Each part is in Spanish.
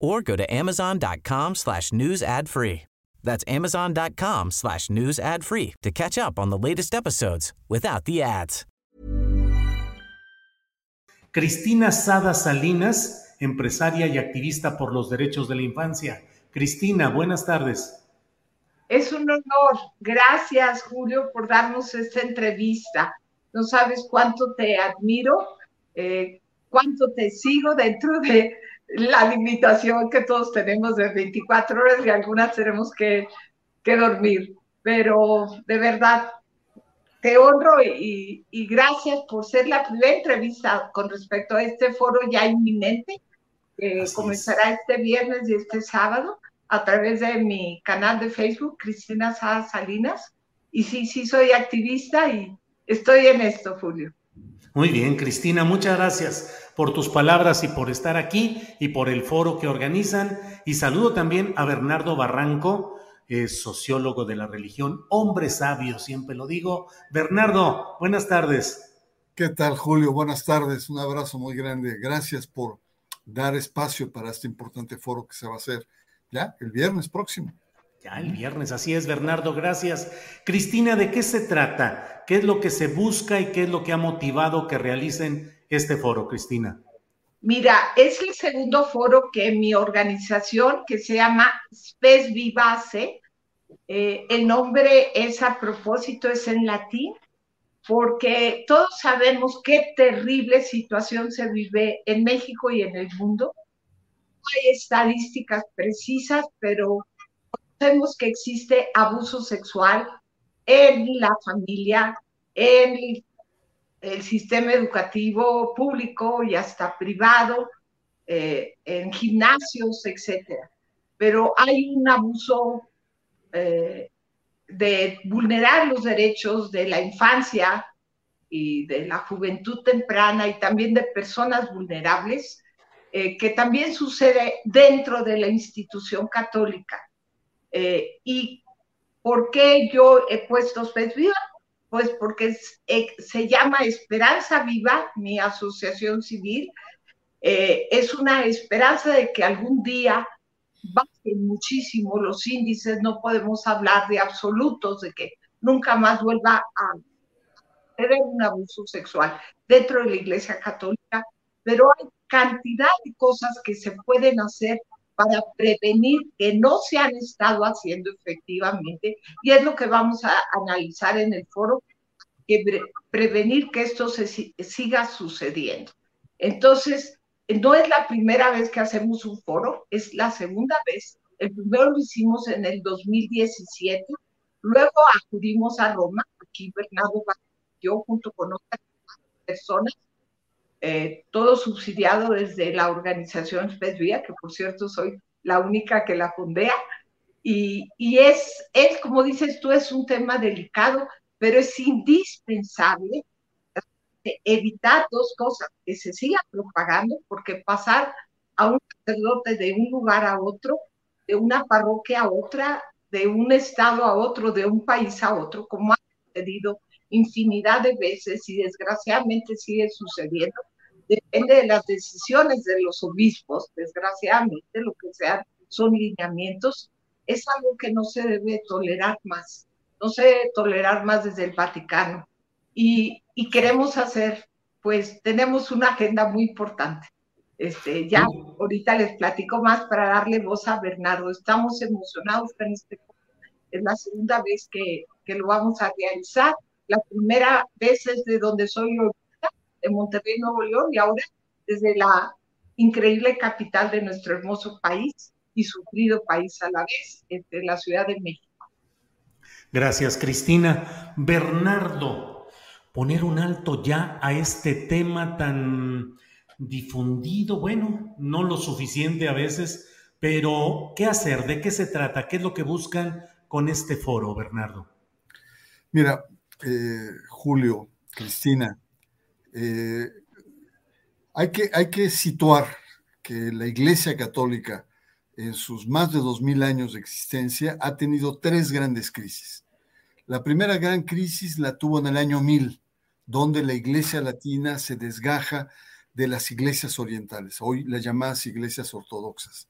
or go to amazon.com slash news ad free. That's amazon.com slash news ad free to catch up on the latest episodes without the ads. Cristina Sada Salinas, empresaria y activista por los derechos de la infancia. Cristina, buenas tardes. Es un honor. Gracias, Julio, por darnos esta entrevista. No sabes cuánto te admiro, eh, cuánto te sigo dentro de la limitación que todos tenemos de 24 horas y algunas tenemos que, que dormir. Pero de verdad, te honro y, y, gracias por ser la primera entrevista con respecto a este foro ya inminente, que comenzará este viernes y este sábado a través de mi canal de Facebook, Cristina Salinas. Y sí, sí, soy activista y estoy en esto, Julio. Muy bien, Cristina, muchas gracias por tus palabras y por estar aquí y por el foro que organizan. Y saludo también a Bernardo Barranco, sociólogo de la religión, hombre sabio, siempre lo digo. Bernardo, buenas tardes. ¿Qué tal, Julio? Buenas tardes, un abrazo muy grande. Gracias por dar espacio para este importante foro que se va a hacer ya, el viernes próximo. Ya, el viernes, así es, Bernardo, gracias. Cristina, ¿de qué se trata? ¿Qué es lo que se busca y qué es lo que ha motivado que realicen este foro, Cristina? Mira, es el segundo foro que mi organización, que se llama Spes Vivace, eh, el nombre es a propósito, es en latín, porque todos sabemos qué terrible situación se vive en México y en el mundo hay estadísticas precisas, pero sabemos que existe abuso sexual en la familia, en el sistema educativo público y hasta privado, eh, en gimnasios, etcétera. Pero hay un abuso eh, de vulnerar los derechos de la infancia y de la juventud temprana y también de personas vulnerables eh, que también sucede dentro de la institución católica. ¿Y por qué yo he puesto Viva? Pues porque eh, se llama Esperanza Viva, mi asociación civil. es una esperanza de que algún día bajen muchísimo los índices, no podemos hablar de absolutos, de que nunca más vuelva a tener un abuso sexual dentro de la Iglesia Católica, pero hay cantidad de cosas que se pueden hacer para prevenir que no se han estado haciendo efectivamente, y es lo que vamos a analizar en el foro, que prevenir que esto se siga sucediendo. Entonces, no es la primera vez que hacemos un foro, es la segunda vez. El primero lo hicimos en el 2017, luego acudimos a Roma, aquí Bernardo, yo junto con otras personas, eh, todo subsidiado desde la organización SPESVIA, que por cierto soy la única que la fundea, y, y es, es, como dices tú, es un tema delicado, pero es indispensable evitar dos cosas, que se siga propagando, porque pasar a un sacerdote de un lugar a otro, de una parroquia a otra, de un estado a otro, de un país a otro, como ha sucedido infinidad de veces y desgraciadamente sigue sucediendo. Depende de las decisiones de los obispos, desgraciadamente, lo que sean son lineamientos, es algo que no se debe tolerar más, no se debe tolerar más desde el Vaticano. Y, y queremos hacer, pues tenemos una agenda muy importante. Este, ya ahorita les platico más para darle voz a Bernardo. Estamos emocionados con este es la segunda vez que, que lo vamos a realizar. La primera vez es de donde soy yo, de Monterrey, Nuevo León, y ahora desde la increíble capital de nuestro hermoso país y sufrido país a la vez, entre la Ciudad de México. Gracias, Cristina. Bernardo, poner un alto ya a este tema tan difundido, bueno, no lo suficiente a veces, pero ¿qué hacer? ¿De qué se trata? ¿Qué es lo que buscan con este foro, Bernardo? Mira, eh, Julio, Cristina, eh, hay, que, hay que situar que la Iglesia Católica en sus más de dos mil años de existencia ha tenido tres grandes crisis. La primera gran crisis la tuvo en el año 1000, donde la Iglesia Latina se desgaja de las iglesias orientales, hoy las llamadas iglesias ortodoxas.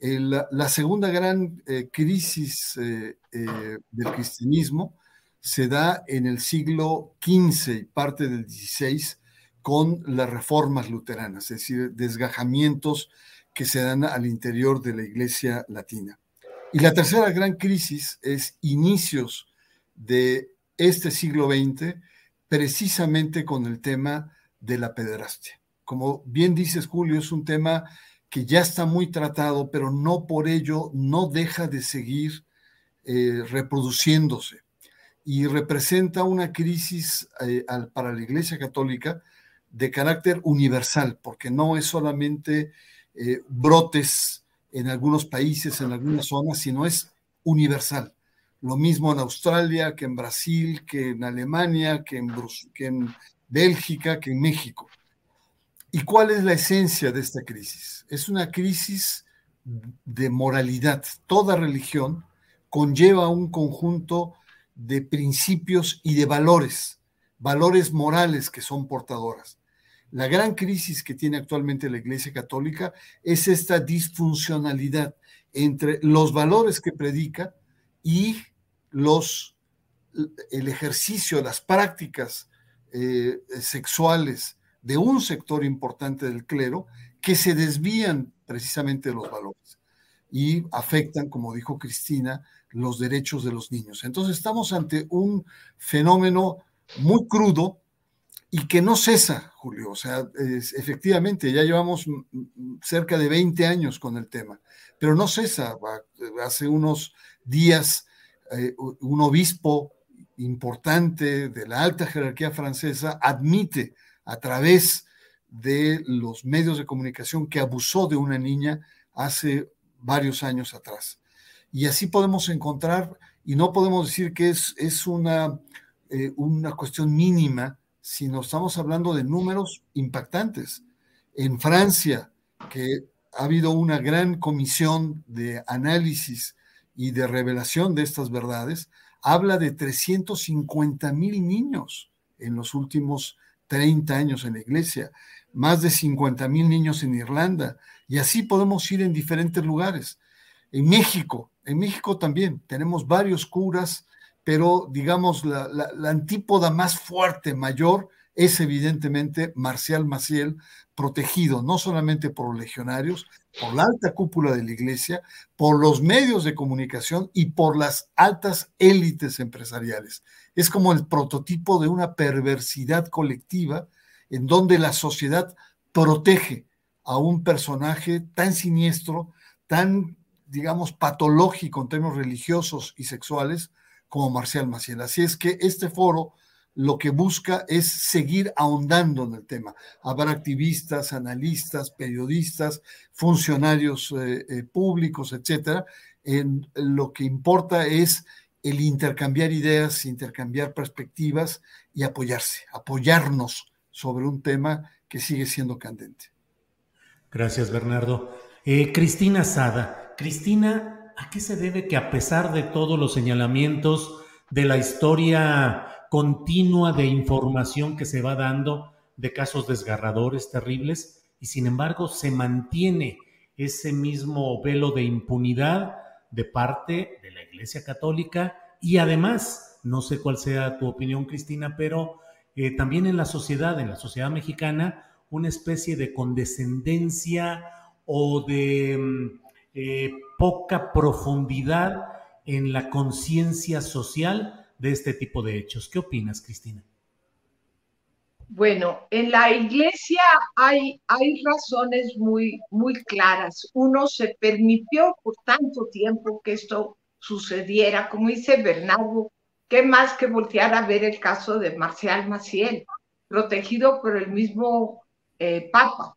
la segunda gran eh, crisis eh, del cristianismo se da en el siglo XV y parte del XVI con las reformas luteranas, es decir, desgajamientos que se dan al interior de la iglesia latina. Y la tercera gran crisis es inicios de este siglo XX, precisamente con el tema de la pederastia. Como bien dices, Julio, es un tema que ya está muy tratado, pero no por ello no deja de seguir eh, reproduciéndose y representa una crisis eh, para la Iglesia Católica de carácter universal, porque no es solamente eh, brotes en algunos países, en algunas zonas, sino es universal. Lo mismo en Australia, que en Brasil, que en Alemania, que en, que en Bélgica, que en México. ¿Y cuál es la esencia de esta crisis? Es una crisis de moralidad. Toda religión conlleva un conjunto de principios y de valores, valores morales que son portadoras. La gran crisis que tiene actualmente la Iglesia Católica es esta disfuncionalidad entre los valores que predica y los, el ejercicio, las prácticas eh, sexuales de un sector importante del clero que se desvían precisamente de los valores y afectan, como dijo Cristina, los derechos de los niños. Entonces estamos ante un fenómeno muy crudo y que no cesa, Julio. O sea, efectivamente, ya llevamos cerca de 20 años con el tema, pero no cesa. Hace unos días eh, un obispo importante de la alta jerarquía francesa admite a través de los medios de comunicación que abusó de una niña hace varios años atrás. Y así podemos encontrar, y no podemos decir que es, es una, eh, una cuestión mínima, sino estamos hablando de números impactantes. En Francia, que ha habido una gran comisión de análisis y de revelación de estas verdades, habla de 350 mil niños en los últimos 30 años en la iglesia, más de 50 mil niños en Irlanda, y así podemos ir en diferentes lugares. En México, en México también tenemos varios curas, pero digamos la, antípoda más fuerte, mayor, es evidentemente Marcial Maciel, protegido no solamente por legionarios, por la alta cúpula de la iglesia, por los medios de comunicación y por las altas élites empresariales. Es como el prototipo de una perversidad colectiva en donde la sociedad protege a un personaje tan siniestro, tan digamos, patológico en términos religiosos y sexuales como Marcial Maciel. Así es que este foro lo que busca es seguir ahondando en el tema. Habrá activistas, analistas, periodistas, funcionarios eh, eh, públicos, etcétera. Lo que importa es el intercambiar ideas, intercambiar perspectivas y apoyarse, apoyarnos sobre un tema que sigue siendo candente. Gracias, Bernardo. Eh, Cristina Sada, Cristina, ¿a qué se debe que a pesar de todos los señalamientos de la historia continua de información que se va dando de casos desgarradores, terribles, y sin embargo se mantiene ese mismo velo de impunidad de parte de la Iglesia Católica y además, no sé cuál sea tu opinión, Cristina, pero eh, también en la sociedad, en la sociedad mexicana, una especie de condescendencia o de mm, eh, poca profundidad en la conciencia social de este tipo de hechos. ¿Qué opinas, Cristina? Bueno, en la iglesia hay, hay razones muy, muy claras. Uno se permitió por tanto tiempo que esto sucediera, como dice Bernardo, qué más que voltear a ver el caso de Marcial Maciel, protegido por el mismo eh, Papa,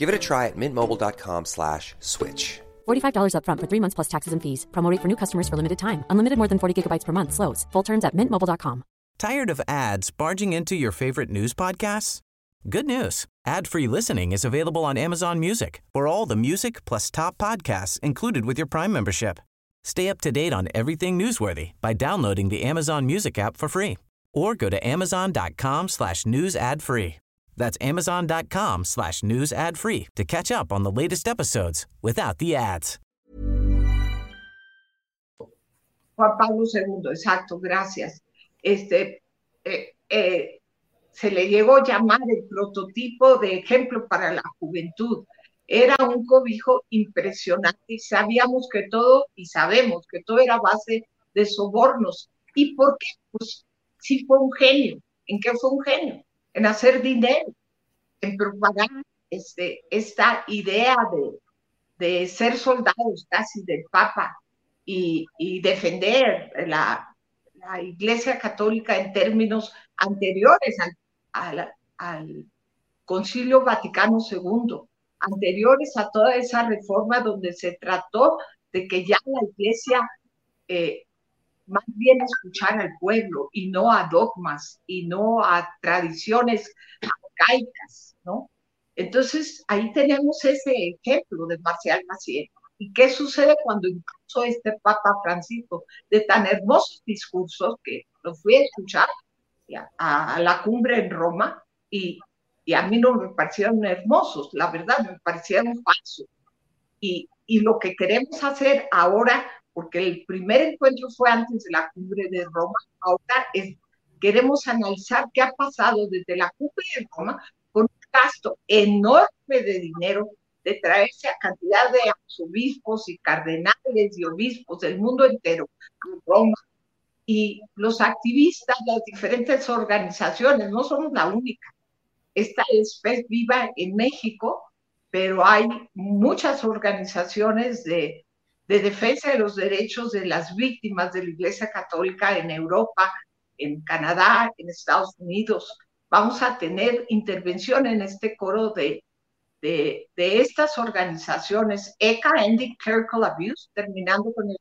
Give it a try at mintmobile.com slash switch. $45 upfront for three months plus taxes and fees. Promo rate for new customers for limited time. Unlimited more than 40 gigabytes per month. Slows. Full terms at mintmobile.com. Tired of ads barging into your favorite news podcasts? Good news. Ad-free listening is available on Amazon Music for all the music plus top podcasts included with your Prime membership. Stay up to date on everything newsworthy by downloading the Amazon Music app for free or go to amazon.com slash news ad free. That's amazon.com slash news ad free to catch up on the latest episodes without the ads. Juan Pablo II, exacto, gracias. Este, eh, eh, se le llegó a llamar el prototipo de ejemplo para la juventud. Era un cobijo impresionante y sabíamos que todo, y sabemos que todo era base de sobornos. ¿Y por qué? Pues sí fue un genio. ¿En qué fue un genio? En hacer dinero, en propagar este, esta idea de, de ser soldados casi del Papa y, defender la, Iglesia Católica en términos anteriores al, Concilio Vaticano II, anteriores a toda esa reforma donde se trató de que ya la Iglesia eh, más bien escuchar al pueblo y no a dogmas y no a tradiciones arcaicas, ¿no? Entonces, ahí tenemos ese ejemplo de Marcial Maciel. ¿Y qué sucede cuando incluso este Papa Francisco, de tan hermosos discursos que lo fui a escuchar a, a la cumbre en Roma y, y, a mí no me parecieron hermosos, la verdad, me parecieron falsos. Y, y lo que queremos hacer ahora, porque el primer encuentro fue antes de la cumbre de Roma, ahora es, queremos analizar qué ha pasado desde la cumbre de Roma con un gasto enorme de dinero de traerse a cantidad de arzobispos y cardenales y obispos del mundo entero a Roma. Y los activistas, las diferentes organizaciones, no somos la única. Esta es viva en México, pero hay muchas organizaciones de, de defensa de los derechos de las víctimas de la Iglesia Católica en Europa, en Canadá, en Estados Unidos. Vamos a tener intervención en este coro de de, de estas organizaciones, ECA, Ending Clerical Abuse, terminando con el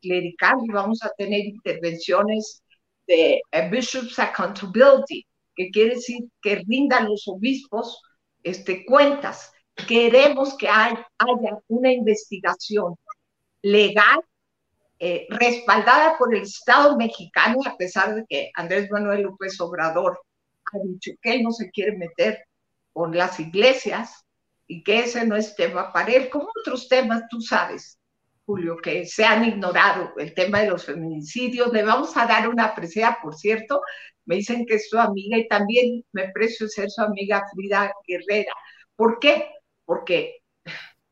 clerical, y vamos a tener intervenciones de uh, Bishops Accountability, que quiere decir que rindan los obispos este, cuentas. Queremos que hay, haya una investigación legal eh, respaldada por el Estado mexicano, a pesar de que Andrés Manuel López Obrador ha dicho que él no se quiere meter con las iglesias y que ese no es tema para él, como otros temas, tú sabes, Julio, que se han ignorado, el tema de los feminicidios. Le vamos a dar una presea, por cierto, me dicen que es su amiga y también me precio ser su amiga Frida Guerrera. ¿Por qué? Porque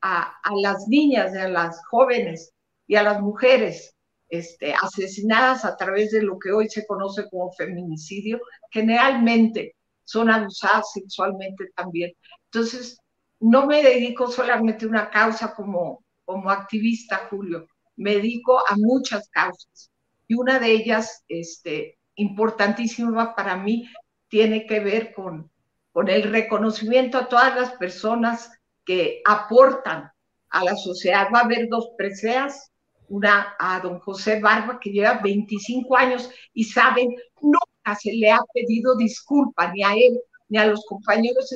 a, las niñas, a las jóvenes y a las mujeres este, asesinadas a través de lo que hoy se conoce como feminicidio, generalmente son abusadas sexualmente también. Entonces, no me dedico solamente a una causa como, como activista, Julio, me dedico a muchas causas. Y una de ellas, este, importantísima para mí, tiene que ver con, con el reconocimiento a todas las personas que aportan a la sociedad. Va a haber dos preseas, una a don José Barba, que lleva 25 años y saben, no se le ha pedido disculpa ni a él ni a los compañeros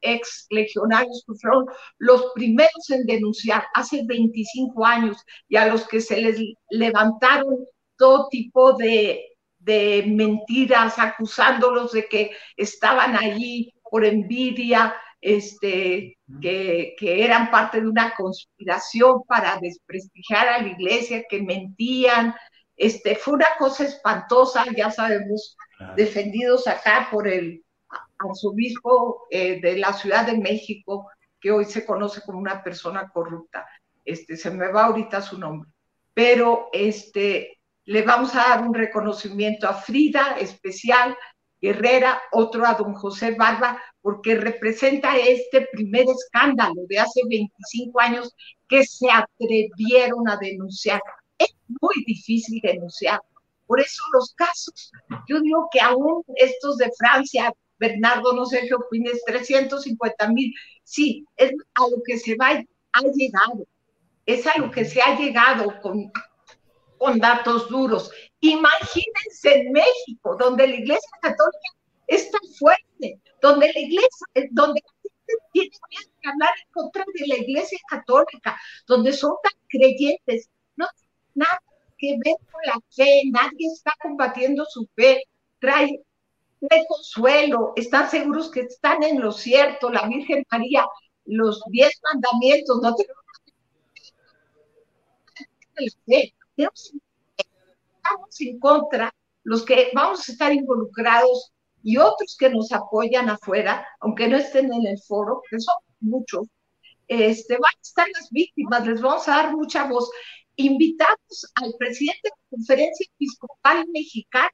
ex legionarios que fueron los primeros en denunciar hace 25 años y a los que se les levantaron todo tipo de, de mentiras acusándolos de que estaban allí por envidia, este, que, que, eran parte de una conspiración para desprestigiar a la iglesia, que mentían. Este, fue una cosa espantosa, ya sabemos, defendidos acá por el arzobispo eh, de la Ciudad de México, que hoy se conoce como una persona corrupta. Este, se me va ahorita su nombre. Pero este, le vamos a dar un reconocimiento a Frida especial, Herrera, otro a don José Barba, porque representa este primer escándalo de hace 25 años que se atrevieron a denunciar. Es muy difícil denunciar. Por eso los casos, yo digo que aún estos de Francia, Bernardo, no sé qué opines, 350 mil, sí, es a lo que se va, ha llegado, es a lo que se ha llegado con, con datos duros. Imagínense en México, donde la Iglesia Católica es tan fuerte, donde la Iglesia, eh, donde la gente tiene que hablar en contra de la Iglesia Católica, donde son tan creyentes, no tiene nada que ver con la fe, nadie está combatiendo su fe, trae, trae consuelo, están seguros que están en lo cierto, la Virgen María, los diez mandamientos, no tenemos fe, estamos en contra, los que vamos a estar involucrados y otros que nos apoyan afuera, aunque no estén en el foro, que son muchos, este, van a estar las víctimas, les vamos a dar mucha voz. Invitamos al presidente de la Conferencia Episcopal Mexicana,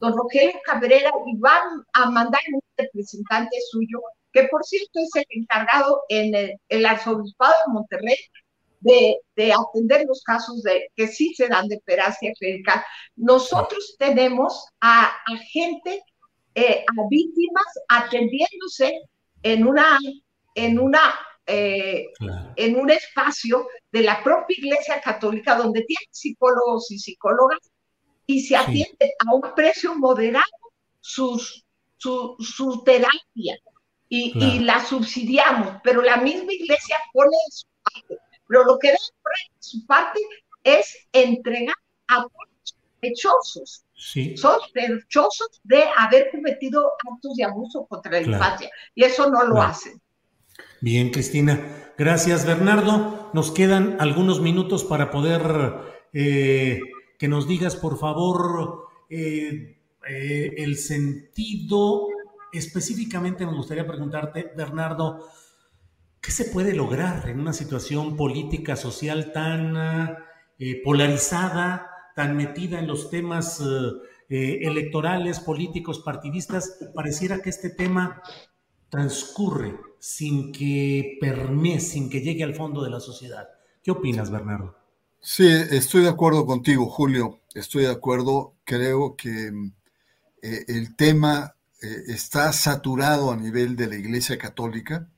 don Rogelio Cabrera, y van a mandar un representante suyo, que por cierto es el encargado en el, el Arzobispado de Monterrey de, atender los casos de, que sí se dan de peracia clerical. Nosotros tenemos a, gente, eh, a víctimas atendiéndose en una, en una eh, en un espacio de la propia Iglesia Católica donde tienen psicólogos y psicólogas y se atiende a un precio moderado sus, su, su terapia y, y, la subsidiamos, pero la misma Iglesia pone su parte. Pero lo que debe su parte es entregar a sospechosos. Sospechosos de haber cometido actos de abuso contra la infancia. Y eso no lo hacen. Bien, Cristina. Gracias, Bernardo. Nos quedan algunos minutos para poder eh, que nos digas, por favor, eh, eh, el sentido. Específicamente me gustaría preguntarte, Bernardo, ¿Qué se puede lograr en una situación política, social tan eh, polarizada, tan metida en los temas eh, eh, electorales, políticos, partidistas? Pareciera que este tema transcurre sin que permee, sin que llegue al fondo de la sociedad. ¿Qué opinas, Bernardo? Sí, estoy de acuerdo contigo, Julio. Estoy de acuerdo. Creo que el tema está saturado a nivel de la Iglesia Católica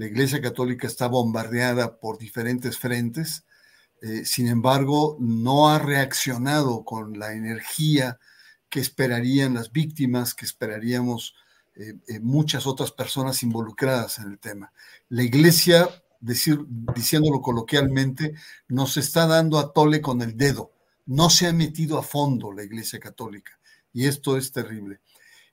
la Iglesia Católica está bombardeada por diferentes frentes, eh, sin embargo, no ha reaccionado con la energía que esperarían las víctimas, que esperaríamos eh, eh, muchas otras personas involucradas en el tema. La Iglesia, decir, diciéndolo coloquialmente, nos está dando a tole con el dedo. No se ha metido a fondo la Iglesia Católica y esto es terrible.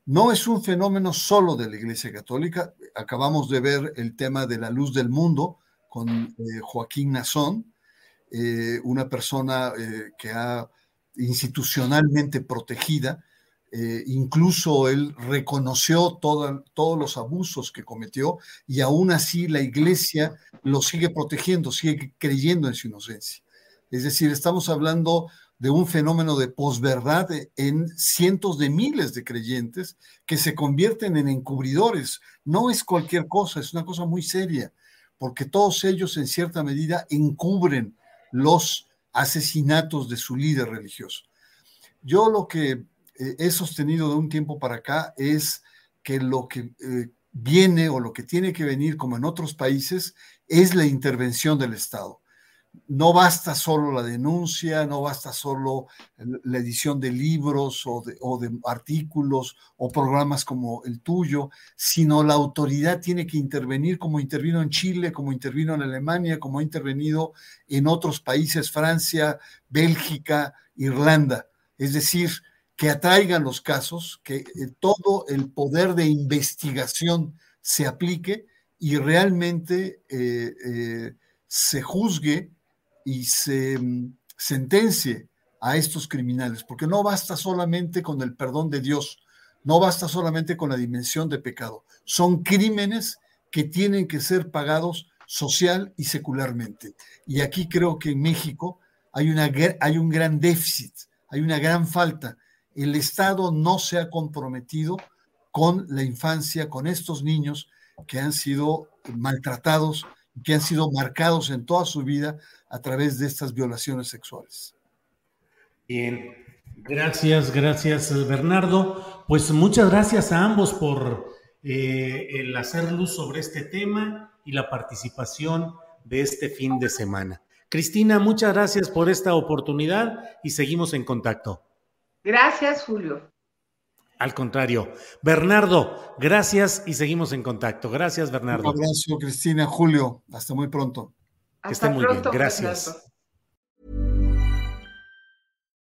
No es un fenómeno solo de la Iglesia Católica. Acabamos de ver el tema de la luz del mundo con eh, Joaquín Nazón, eh, una persona eh, que ha institucionalmente protegida. incluso él reconoció todos los abusos que cometió y aún así la Iglesia lo sigue protegiendo, sigue creyendo en su inocencia. Es decir, estamos hablando de un fenómeno de posverdad en cientos de miles de creyentes que se convierten en encubridores. No es cualquier cosa, es una cosa muy seria, porque todos ellos en cierta medida encubren los asesinatos de su líder religioso. Yo lo que eh, he sostenido de un tiempo para acá es que lo que eh, viene o lo que tiene que venir, como en otros países, es la intervención del Estado no basta solo la denuncia, no basta solo la edición de libros o de, artículos o programas como el tuyo, sino la autoridad tiene que intervenir como intervino en Chile, como intervino en Alemania, como ha intervenido en otros países, Francia, Bélgica, Irlanda. Es decir, que atraigan los casos, que eh, todo el poder de investigación se aplique y realmente eh, eh, se juzgue y se mm, sentencie a estos criminales, porque no basta solamente con el perdón de Dios, no basta solamente con la dimensión de pecado, son crímenes que tienen que ser pagados social y secularmente. Y aquí creo que en México hay, una, hay un gran déficit, hay una gran falta. El Estado no se ha comprometido con la infancia, con estos niños que han sido maltratados, que han sido marcados en toda su vida a través de estas violaciones sexuales. Bien, gracias, gracias Bernardo. Pues muchas gracias a ambos por eh, el hacer luz sobre este tema y la participación de este fin de semana. Cristina, muchas gracias por esta oportunidad y seguimos en contacto. Gracias, Julio. Al contrario. Bernardo, gracias y seguimos en contacto. Gracias, Bernardo. Un abrazo, Cristina, Julio. Hasta muy pronto. Que estén muy bien. Gracias.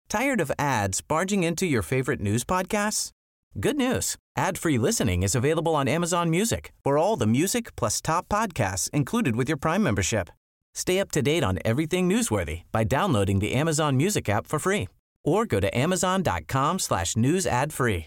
Tired of ads barging into your favorite news podcasts? Good news. Ad-free listening is available on Amazon Music. For all the music plus top podcasts included with your Prime membership. Stay up to date on everything newsworthy by downloading the Amazon Music app for free or go to amazon.com slash news ad free.